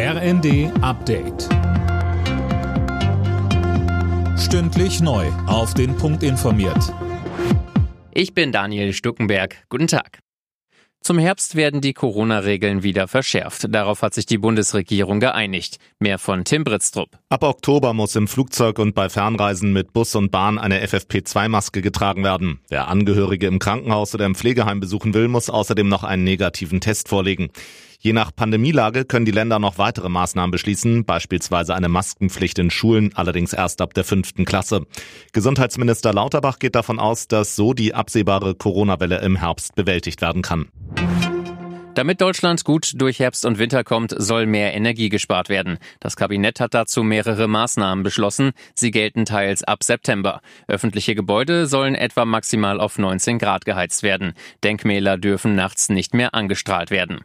RND Update. Stündlich neu. Auf den Punkt informiert. Ich bin Daniel Stuckenberg. Guten Tag. Zum Herbst werden die Corona-Regeln wieder verschärft. Darauf hat sich die Bundesregierung geeinigt. Mehr von Tim Britztrup. Ab Oktober muss im Flugzeug und bei Fernreisen mit Bus und Bahn eine FFP2-Maske getragen werden. Wer Angehörige im Krankenhaus oder im Pflegeheim besuchen will, muss außerdem noch einen negativen Test vorlegen. Je nach Pandemielage können die Länder noch weitere Maßnahmen beschließen, beispielsweise eine Maskenpflicht in Schulen, allerdings erst ab der fünften Klasse. Gesundheitsminister Lauterbach geht davon aus, dass so die absehbare Corona-Welle im Herbst bewältigt werden kann. Damit Deutschland gut durch Herbst und Winter kommt, soll mehr Energie gespart werden. Das Kabinett hat dazu mehrere Maßnahmen beschlossen. Sie gelten teils ab September. Öffentliche Gebäude sollen etwa maximal auf 19 Grad geheizt werden. Denkmäler dürfen nachts nicht mehr angestrahlt werden.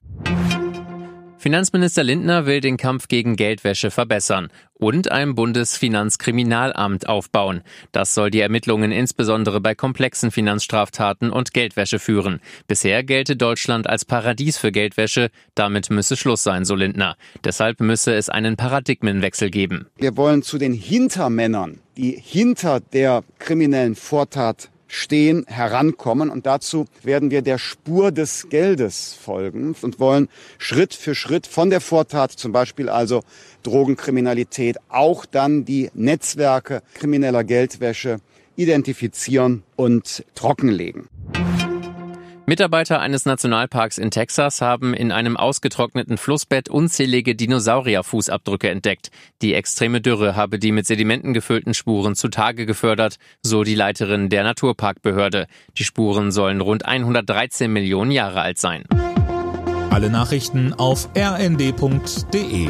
Finanzminister Lindner will den Kampf gegen Geldwäsche verbessern und ein Bundesfinanzkriminalamt aufbauen. Das soll die Ermittlungen insbesondere bei komplexen Finanzstraftaten und Geldwäsche führen. Bisher gelte Deutschland als Paradies für Geldwäsche. Damit müsse Schluss sein, so Lindner. Deshalb müsse es einen Paradigmenwechsel geben. Wir wollen zu den Hintermännern, die hinter der kriminellen Vortat stehen, herankommen. Und dazu werden wir der Spur des Geldes folgen und wollen Schritt für Schritt von der Vortat, zum Beispiel also Drogenkriminalität, auch dann die Netzwerke krimineller Geldwäsche identifizieren und trockenlegen. Mitarbeiter eines Nationalparks in Texas haben in einem ausgetrockneten Flussbett unzählige Dinosaurierfußabdrücke entdeckt. Die extreme Dürre habe die mit Sedimenten gefüllten Spuren zutage gefördert, so die Leiterin der Naturparkbehörde. Die Spuren sollen rund 113 Millionen Jahre alt sein. Alle Nachrichten auf rnd.de